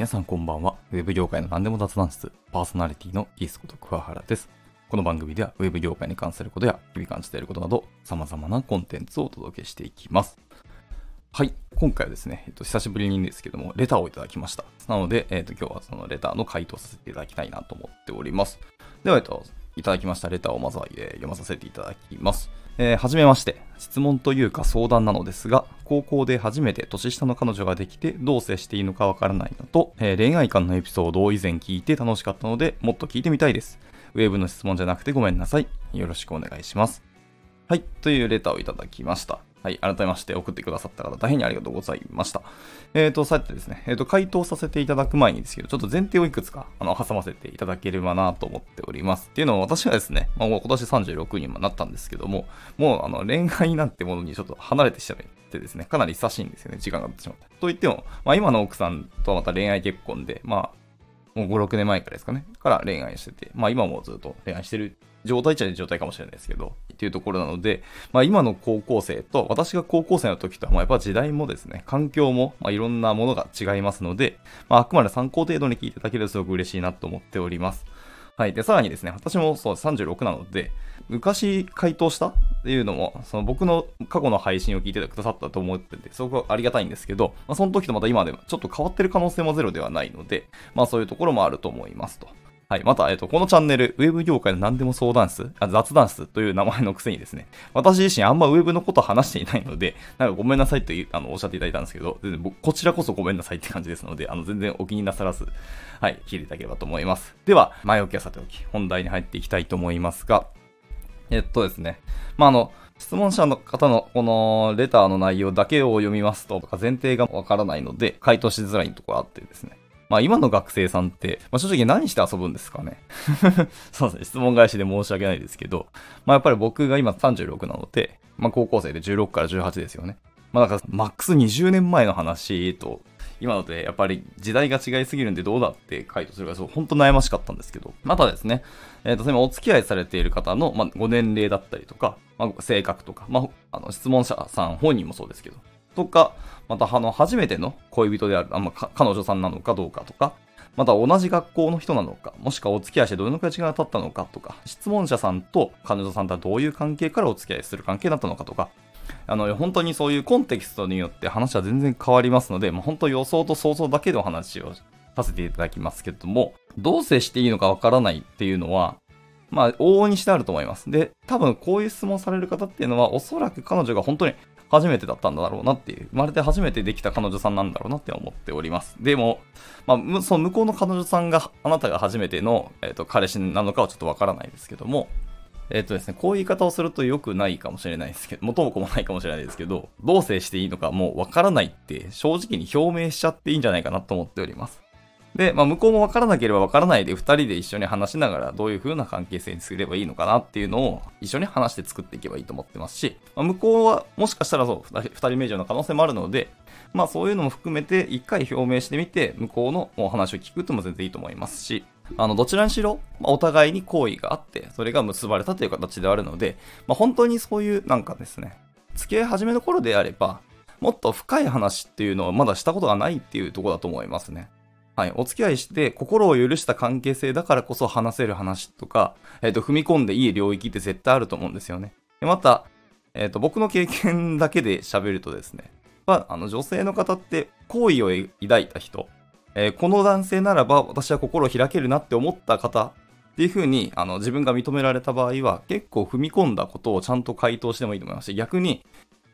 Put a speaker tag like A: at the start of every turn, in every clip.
A: 皆さんこんばんは。ウェブ業界の何でも雑談室、パーソナリティのイースこと桑原です。この番組ではウェブ業界に関することや日々感じていることなど様々なコンテンツをお届けしていきます。はい。今回はですね、えっと、久しぶりにですけども、レターをいただきました。なので、えっと、今日はそのレターの回答させていただきたいなと思っております。では、えっと、いただきましたレターをまずは、読まさせていただきます。えーはじめまして。質問というか相談なのですが、高校で初めて年下の彼女ができてどう接していいのかわからないのと、えー恋愛観のエピソードを以前聞いて楽しかったので、もっと聞いてみたいです。ウェブの質問じゃなくてごめんなさい。よろしくお願いします。はい。というレターをいただきました。はい。改めまして送ってくださった方、大変にありがとうございました。えっ、と、さてですね、えっ、と、回答させていただく前にですけど、ちょっと前提をいくつか、あの、挟ませていただければなと思っております。っていうのは、私はですね、まあ、今年36にもなったんですけども、もう、あの、恋愛なんてものにちょっと離れてしまってですね、かなり久しいんですよね、時間が経ってしまって。と言っても、まあ、今の奥さんとはまた恋愛結婚で、まあ、もう5、6年前からですかね、から恋愛してて、まあ今もずっと恋愛してる状態っちゃ状態かもしれないですけど、っていうところなので、まあ今の高校生と、私が高校生の時とは、まあやっぱ時代もですね、環境も、まあいろんなものが違いますので、まああくまで参考程度に聞いていただけるとすごく嬉しいなと思っております。はい。で、さらにですね、私もそう36なので、昔回答したっていうのも、その僕の過去の配信を聞いてくださったと思ってて、すごくありがたいんですけど、まあ、その時とまた今でもちょっと変わってる可能性もゼロではないので、まあそういうところもあると思いますと。はい。また、えっと、このチャンネル、ウェブ業界の何でも相談室、あ雑談室という名前のくせにですね、私自身あんまウェブのこと話していないので、なんかごめんなさいというあのおっしゃっていただいたんですけど、全然こちらこそごめんなさいって感じですので、あの、全然お気になさらず、はい、聞いていただければと思います。では、前置きはさておき、本題に入っていきたいと思いますが、えっとですね、まあ、あの、質問者の方のこのレターの内容だけを読みますとか、前提がわからないので、回答しづらいところあってですね。まあ今の学生さんって、まあ正直何して遊ぶんですかね。そうですね、質問返しで申し訳ないですけど、まあやっぱり僕が今36なので、まあ高校生で16から18ですよね。まあだからマックス20年前の話と、今のでやっぱり時代が違いすぎるんでどうだって回答するか、そう、本当悩ましかったんですけど、またですね、えっ、と、例えばお付き合いされている方の、まあ、ご年齢だったりとか、まあ、性格とか、まあ、あの、質問者さん本人もそうですけど、とか、また、あの、初めての恋人である、あまあ、彼女さんなのかどうかとか、また同じ学校の人なのか、もしくはお付き合いしてどのくらい時間が経ったのかとか、質問者さんと彼女さんとはどういう関係からお付き合いする関係だったのかとか、あの、本当にそういうコンテキストによって話は全然変わりますので、まあ、本当予想と想像だけでお話をさせていただきますけれども、どう接していいのかわからないっていうのは、まあ、往々にしてあると思います。で、多分こういう質問される方っていうのは、おそらく彼女が本当に初めてだったんだろうなっていう、生まれて初めてできた彼女さんなんだろうなって思っております。でも、まあ、その向こうの彼女さんが、あなたが初めての、えっ、と、彼氏なのかはちょっとわからないですけども、えっ、とですね、こういう言い方をすると良くないかもしれないですけど、元も子もないかもしれないですけど、どう接していいのかもうわからないって正直に表明しちゃっていいんじゃないかなと思っております。で、まあ、向こうもわからなければわからないで、二人で一緒に話しながら、どういう風な関係性にすればいいのかなっていうのを、一緒に話して作っていけばいいと思ってますし、まあ、向こうは、もしかしたらそう、二人目以上の可能性もあるので、まあ、そういうのも含めて、一回表明してみて、向こうのお話を聞くっても全然いいと思いますし、あの、どちらにしろ、まあお互いに好意があって、それが結ばれたという形であるので、まあ、本当にそういう、なんかですね、付き合い始めの頃であれば、もっと深い話っていうのをまだしたことがないっていうところだと思いますね。はい。お付き合いして心を許した関係性だからこそ話せる話とか、えっ、と、踏み込んでいい領域って絶対あると思うんですよね。でまた、えっ、と、僕の経験だけで喋るとですね、まあ、あの、女性の方って好意を抱いた人、えーこの男性ならば私は心を開けるなって思った方っていう風にあの自分が認められた場合は結構踏み込んだことをちゃんと回答してもいいと思いますし逆に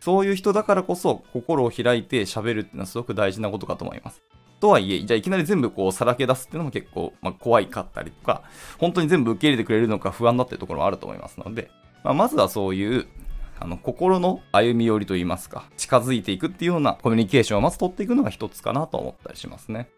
A: そういう人だからこそ心を開いて喋るっていうのはすごく大事なことかと思います。とはいえ、じゃあいきなり全部こうさらけ出すっていうのも結構、まあ、怖いかったりとか、本当に全部受け入れてくれるのか不安だっていうところもあると思いますので、まあ、まずはそういうあの心の歩み寄りといいますか、近づいていくっていうようなコミュニケーションをまず取っていくのが一つかなと思ったりしますね。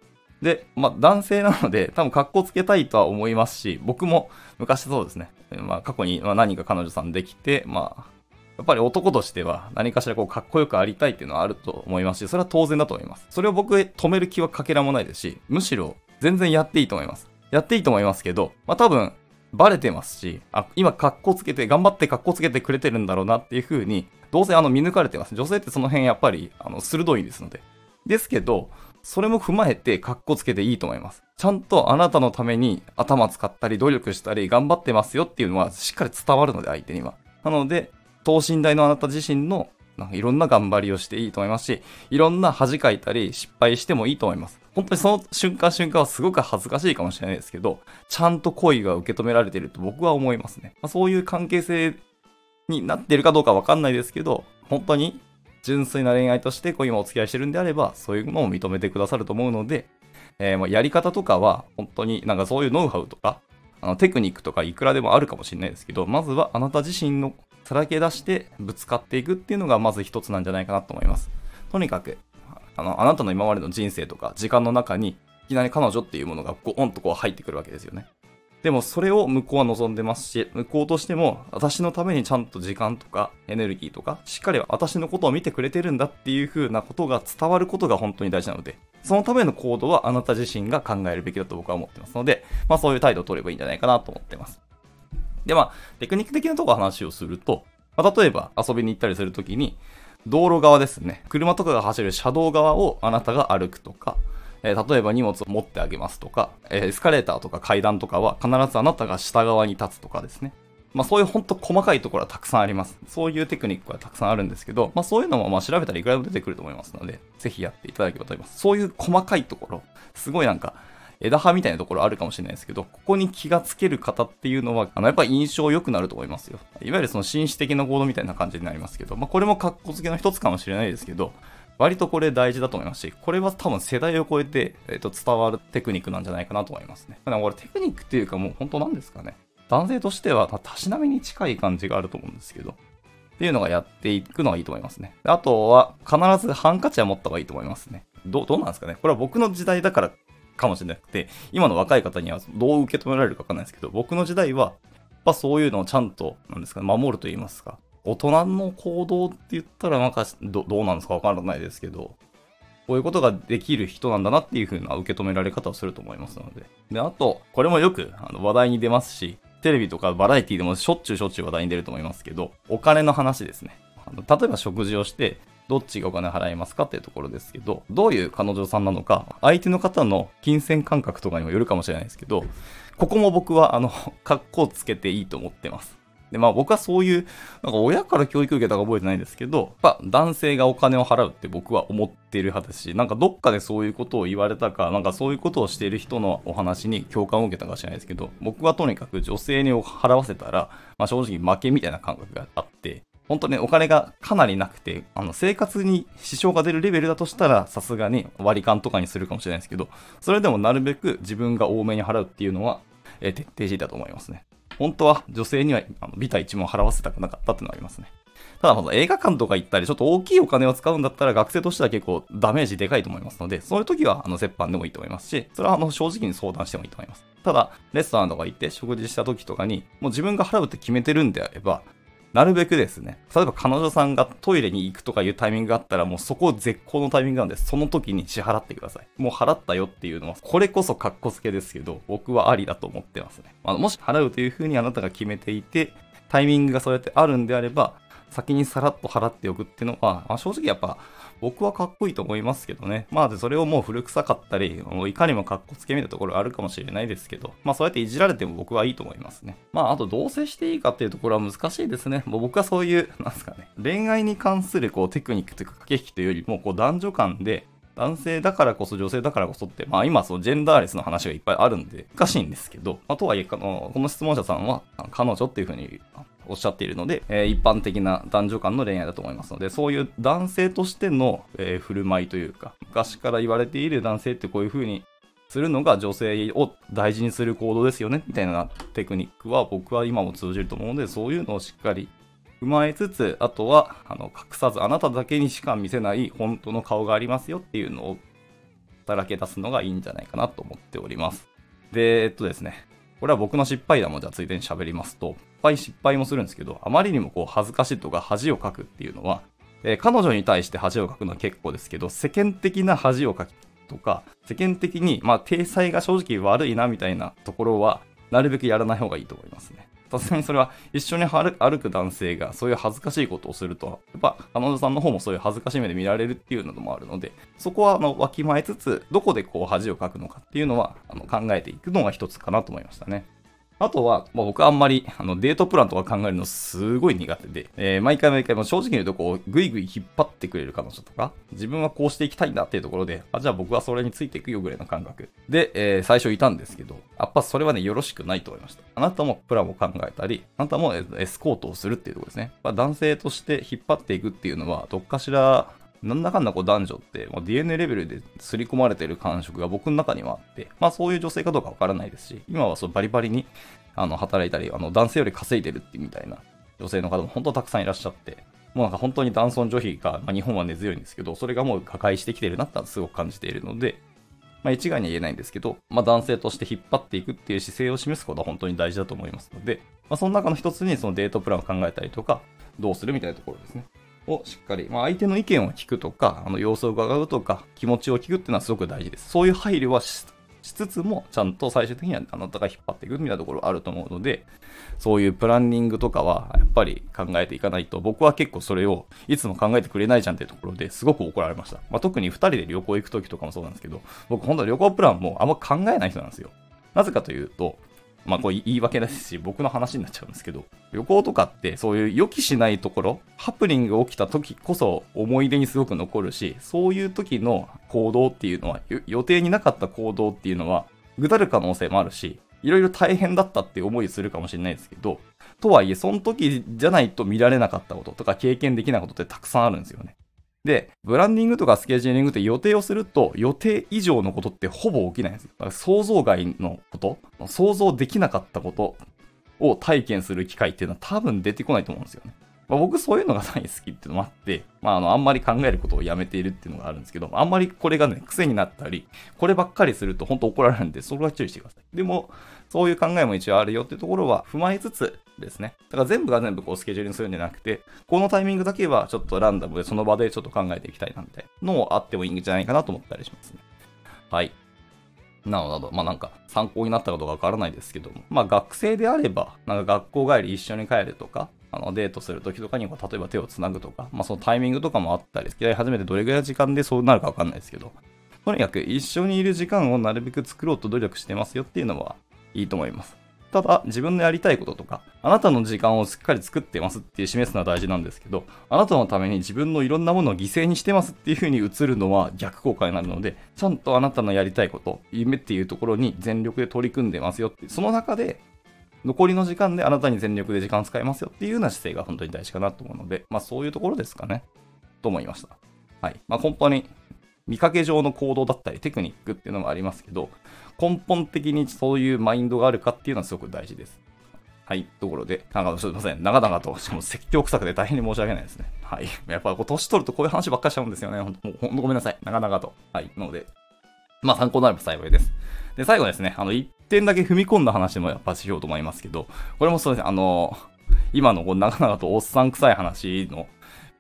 A: で、まあ男性なので多分格好つけたいとは思いますし、僕も昔そうですね、まあ過去に何か彼女さんできて、まあやっぱり男としては何かしらこうかっこよくありたいっていうのはあると思いますし、それは当然だと思います。それを僕止める気はかけらもないですし、むしろ全然やっていいと思います。やっていいと思いますけど、まあ多分バレてますし、あ、今格好つけて、頑張って格好つけてくれてるんだろうなっていう風に、どうせあの見抜かれてます。女性ってその辺やっぱりあの鋭いですので。ですけど、それも踏まえてカッコつけていいと思います。ちゃんとあなたのために頭使ったり努力したり頑張ってますよっていうのはしっかり伝わるので相手には。なので、等身大のあなた自身のなんかいろんな頑張りをしていいと思いますし、いろんな恥かいたり失敗してもいいと思います。本当にその瞬間瞬間はすごく恥ずかしいかもしれないですけど、ちゃんと恋が受け止められていると僕は思いますね。まあ、そういう関係性になっているかどうかわかんないですけど、本当に純粋な恋愛としてこう今お付き合いしてるんであれば、そういうのを認めてくださると思うので、えー、まやり方とかは本当になんかそういうノウハウとか、あのテクニックとかいくらでもあるかもしれないですけど、まずはあなた自身のさらけ出してぶつかっていくっていうのがまず一つなんじゃないかなと思います。とにかく、あのあなたの今までの人生とか時間の中にいきなり彼女っていうものがゴーンとこう入ってくるわけですよね。でもそれを向こうは望んでますし、向こうとしても私のためにちゃんと時間とかエネルギーとか、しっかり私のことを見てくれてるんだっていう風なことが伝わることが本当に大事なので、そのための行動はあなた自身が考えるべきだと僕は思ってますので、まあそういう態度を取ればいいんじゃないかなと思ってます。で、まあ、テクニック的なところ話をすると、まあ、例えば遊びに行ったりするときに、道路側ですね。車とかが走る車道側をあなたが歩くとか、えー、例えば荷物を持ってあげますとか、えー、エスカレーターとか階段とかは必ずあなたが下側に立つとかですね。まあそういうほんと細かいところはたくさんあります。そういうテクニックはたくさんあるんですけど、まあそういうのもまあ調べたらいくらでも出てくると思いますので、ぜひやっていただければと思います。そういう細かいところ、すごいなんか、枝葉みたいなところあるかもしれないですけど、ここに気がつける方っていうのは、あの、やっぱ印象良くなると思いますよ。いわゆるその紳士的な行動みたいな感じになりますけど、まあこれも格好付けの一つかもしれないですけど、割とこれ大事だと思いますし、これは多分世代を超えて、えっと、伝わるテクニックなんじゃないかなと思いますね。だからこれテクニックっていうかもう本当なんですかね。男性としてはたしなみに近い感じがあると思うんですけど、っていうのがやっていくのがいいと思いますね。あとは、必ずハンカチは持った方がいいと思いますね。どどうなんですかねこれは僕の時代だからかもしれなくて、今の若い方にはどう受け止められるかわかんないですけど、僕の時代は、やっぱそういうのをちゃんと、なんですかね、守ると言いますか。大人の行動って言ったらなんかどどうなんですかわからないですけど、こういうことができる人なんだなっていう風な受け止められ方をすると思いますので。で、あと、これもよくあの話題に出ますし、テレビとかバラエティでもしょっちゅうしょっちゅう話題に出ると思いますけど、お金の話ですね。あの例えば食事をして、どっちがお金払いますかっていうところですけど、どういう彼女さんなのか、相手の方の金銭感覚とかにもよるかもしれないですけど、ここも僕は、あの、格好つけていいと思ってます。で、まあ僕はそういう、なんか親から教育受けたか覚えてないんですけど、やっぱ男性がお金を払うって僕は思っている派ですし、なんかどっかでそういうことを言われたか、なんかそういうことをしている人のお話に共感を受けたかしれないですけど、僕はとにかく女性に払わせたら、まあ正直負けみたいな感覚があって、本当ね、お金がかなりなくて、あの、生活に支障が出るレベルだとしたら、さすがに割り勘とかにするかもしれないですけど、それでもなるべく自分が多めに払うっていうのは、えー、徹底していたと思いますね。本当は女性にはあのビタ一文払わせたくなかったっていうのがありますね。ただ、映画館とか行ったり、ちょっと大きいお金を使うんだったら、学生としては結構ダメージでかいと思いますので、そういう時は、あの、折半でもいいと思いますし、それは、あの、正直に相談してもいいと思います。ただ、レストランとか行って食事した時とかに、もう自分が払うって決めてるんであれば、なるべくですね、例えば彼女さんがトイレに行くとかいうタイミングがあったら、もうそこ絶好のタイミングなんで、その時に支払ってください。もう払ったよっていうのは、これこそ格好つけですけど、僕はありだと思ってますね。あのもし払うというふうにあなたが決めていて、タイミングがそうやってあるんであれば、先にさらっと払っておくっていうのは、まあ、正直やっぱ僕はかっこいいと思いますけどね。まあで、それをもう古臭かったり、もういかにもかっこつけみたところあるかもしれないですけど、まあ、そうやっていじられても僕はいいと思いますね。まあ、あと、同棲していいかっていうところは難しいですね。もう僕はそういう、なんすかね、恋愛に関するこうテクニックというか駆け引きというよりも、こう男女間で、男性だからこそ女性だからこそって、まあ今そのジェンダーレスの話がいっぱいあるんで難しいんですけど、まあとはいえ、この質問者さんは彼女っていうふうにおっしゃっているので、えー、一般的な男女間の恋愛だと思いますので、そういう男性としての、えー、振る舞いというか、昔から言われている男性ってこういう風にするのが女性を大事にする行動ですよね、みたいなテクニックは僕は今も通じると思うので、そういうのをしっかり踏まえつつ、あとは、あの、隠さず、あなただけにしか見せない本当の顔がありますよっていうのを、だらけ出すのがいいんじゃないかなと思っております。で、えっとですね、これは僕の失敗談もじゃあついでに喋りますと、いっぱい失敗もするんですけど、あまりにもこう恥ずかしいとか恥をかくっていうのは、えー、彼女に対して恥をかくのは結構ですけど、世間的な恥をかくとか、世間的に、まあ、体裁が正直悪いなみたいなところは、なるべくやらない方がいいと思いますね。さすがにそれは一緒に歩く男性がそういう恥ずかしいことをすると、やっぱ彼女さんの方もそういう恥ずかしい目で見られるっていうのもあるので、そこはあのわきまえつつ、どこでこう恥をかくのかっていうのはあの考えていくのが一つかなと思いましたね。あとは、まあ、僕あんまりあのデートプランとか考えるのすごい苦手で、えー、毎回毎回、正直言うとこう、ぐいぐい引っ張ってくれる彼女とか、自分はこうしていきたいんだっていうところで、あ、じゃあ僕はそれについていくよぐらいの感覚で、えー、最初いたんですけど、やっぱそれはね、よろしくないと思いました。あなたもプランを考えたり、あなたもエスコートをするっていうところですね。まあ、男性として引っ張っていくっていうのは、どっかしらなんだかんだこう男女って、もう DNA レベルで刷り込まれてる感触が僕の中にはあって、まあそういう女性かどうかわからないですし、今はそうバリバリにあの働いたり、あの男性より稼いでるってみたいな女性の方も本当たくさんいらっしゃって、もうなんか本当に男尊女卑が、まあ、日本は根強いんですけど、それがもう破壊してきてるなってすごく感じているので、まあ、一概には言えないんですけど、まあ、男性として引っ張っていくっていう姿勢を示すことは本当に大事だと思いますので、まあ、その中の一つにそのデートプランを考えたりとか、どうするみたいなところですね。をしっかり、まあ、相手の意見を聞くとか、あの様子を伺うとか、気持ちを聞くっていうのはすごく大事です。そういう配慮はしつつも、ちゃんと最終的にはあなたが引っ張っていくみたいなところあると思うので、そういうプランニングとかは、やっぱり考えていかないと、僕は結構それをいつも考えてくれないじゃんっていうところですごく怒られました。まあ、特に2人で旅行行く時とかもそうなんですけど、僕本当は旅行プランもあんま考えない人なんですよ。なぜかというと、まあこれ言い訳ですし、僕の話になっちゃうんですけど、旅行とかってそういう予期しないところ、ハプニングが起きた時こそ思い出にすごく残るし、そういう時の行動っていうのは、予定になかった行動っていうのは、ぐだる可能性もあるし、いろいろ大変だったって思いするかもしれないですけど、とはいえ、その時じゃないと見られなかったこととか経験できないことってたくさんあるんですよね。で、ブランディングとかスケジューリングって予定をすると、予定以上のことってほぼ起きないんですよ。想像外のこと、想像できなかったことを体験する機会っていうのは多分出てこないと思うんですよね。まあ、僕そういうのが大好きっていうのもあって、まあ、あの、あんまり考えることをやめているっていうのがあるんですけど、あんまりこれがね、癖になったり、こればっかりすると本当怒られるんで、それは注意してください。でも、そういう考えも一応あるよっていうところは踏まえつつですね。だから全部が全部こうスケジュールにするんじゃなくて、このタイミングだけはちょっとランダムでその場でちょっと考えていきたいなみたいなのもあってもいいんじゃないかなと思ったりしますね。はい。などなど、まあなんか参考になったかどうかわからないですけども、まあ学生であれば、なんか学校帰り一緒に帰るとか、あのデートするときとかにも例えば手をつなぐとか、まあそのタイミングとかもあったり、付き合い始めてどれぐらい時間でそうなるかわかんないですけど、とにかく一緒にいる時間をなるべく作ろうと努力してますよっていうのはいいと思います。ただ、自分のやりたいこととか、あなたの時間をしっかり作ってますっていう示すのは大事なんですけど、あなたのために自分のいろんなものを犠牲にしてますっていう風に映るのは逆効果になるので、ちゃんとあなたのやりたいこと、夢っていうところに全力で取り組んでますよって、その中で残りの時間であなたに全力で時間を使いますよっていうような姿勢が本当に大事かなと思うので、まあそういうところですかね。と思いました。はい。まあ本当に見かけ上の行動だったりテクニックっていうのもありますけど、根本的にそういうマインドがあるかっていうのはすごく大事です。はい。ところで、なんかすいません。長々と、しかも説教臭くて大変に申し訳ないですね。はい。やっぱこう年取るとこういう話ばっかりしちゃうんですよね。ほんと、ほんとごめんなさい。長々と。はい。なので、まあ参考になれば幸いです。で、最後ですね、あの、一点だけ踏み込んだ話もやっぱしようと思いますけど、これもそうですね、あの、今のこう長々とおっさん臭い話の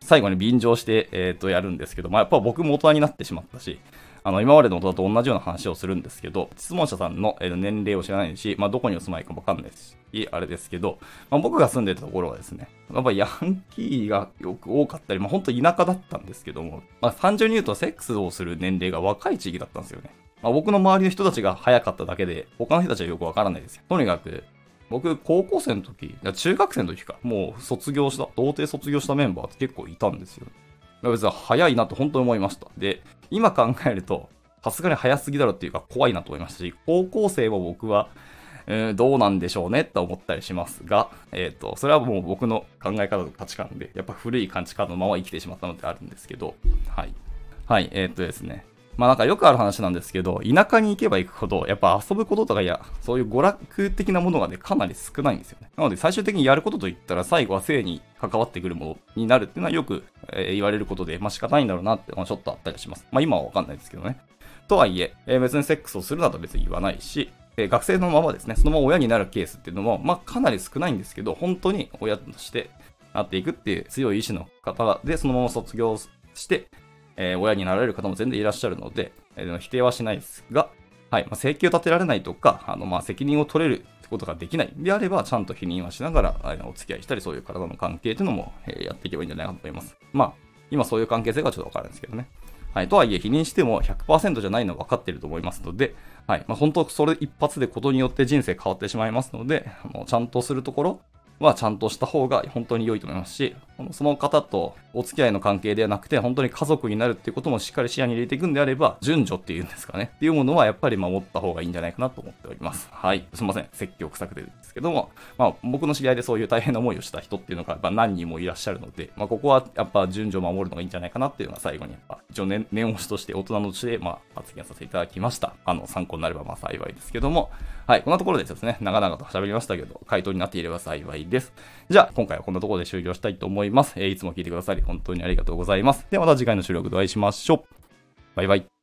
A: 最後に便乗して、えっ、ー、と、やるんですけど、まあ、やっぱ僕も大人になってしまったし、あの、今までの大人と同じような話をするんですけど、質問者さんの年齢を知らないし、まあ、どこにお住まいかわかんないし、あれですけど、まあ、僕が住んでたところはですね、やっぱヤンキーがよく多かったり、まあ、本当田舎だったんですけども、まあ、単純に言うとセックスをする年齢が若い地域だったんですよね。まあ、僕の周りの人たちが早かっただけで、他の人たちはよくわからないですよ。とにかく、僕、高校生の時、いや中学生の時か、もう卒業した、童貞卒業したメンバーって結構いたんですよ。別に早いなと本当に思いました。で、今考えると、さすがに早すぎだろっていうか怖いなと思いましたし、高校生も僕は、えー、どうなんでしょうねって思ったりしますが、えっ、ー、と、それはもう僕の考え方と価値観で、やっぱ古い価値観のまま生きてしまったのであるんですけど、はい。はい、えっ、ー、とですね。まあなんかよくある話なんですけど、田舎に行けば行くほど、やっぱ遊ぶこととかや、そういう娯楽的なものがね、かなり少ないんですよね。なので最終的にやることといったら、最後は性に関わってくるものになるっていうのはよく、えー、言われることで、まあ仕方ないんだろうなって、まあ、ちょっとあったりします。まあ今はわかんないですけどね。とはいえ、えー、別にセックスをするなと別に言わないし、えー、学生のままですね、そのまま親になるケースっていうのも、まあかなり少ないんですけど、本当に親としてなっていくっていう強い意志の方で、そのまま卒業して、えー、親になられる方も全然いらっしゃるので、えー、否定はしないですが、はい、まあ、請求を立てられないとか、あの、まあ、責任を取れることができないであれば、ちゃんと否認はしながら、あのお付き合いしたり、そういう体の関係っていうのも、えー、やっていけばいいんじゃないかと思います。まあ、今そういう関係性がちょっとわかるんですけどね。はい、とはいえ、否認しても100%じゃないのは分かっていると思いますので、はいまあ、本当、それ一発でことによって人生変わってしまいますので、もうちゃんとするところ、はちゃんとした方が本当に良いと思いますし、その方とお付き合いの関係ではなくて、本当に家族になるっていうこともしっかり視野に入れていくんであれば、順序っていうんですかね。っていうものはやっぱり守った方がいいんじゃないかなと思っております。はい。すいません。説教臭くてですけども、まあ僕の知り合いでそういう大変な思いをした人っていうのがやっぱ何人もいらっしゃるので、まあここはやっぱ順序を守るのがいいんじゃないかなっていうのが最後にやっぱ一応念念押しとして大人のうちでまあ発言させていただきました。あの参考になればまあ幸いですけども、はい。こんなところでですね、長々と喋りましたけど、回答になっていれば幸いです。じゃあ今回はこんなところで終了したいと思います。えー、いつも聞いてくださり本当にありがとうございます。ではまた次回の収録でお会いしましょう。バイバイ。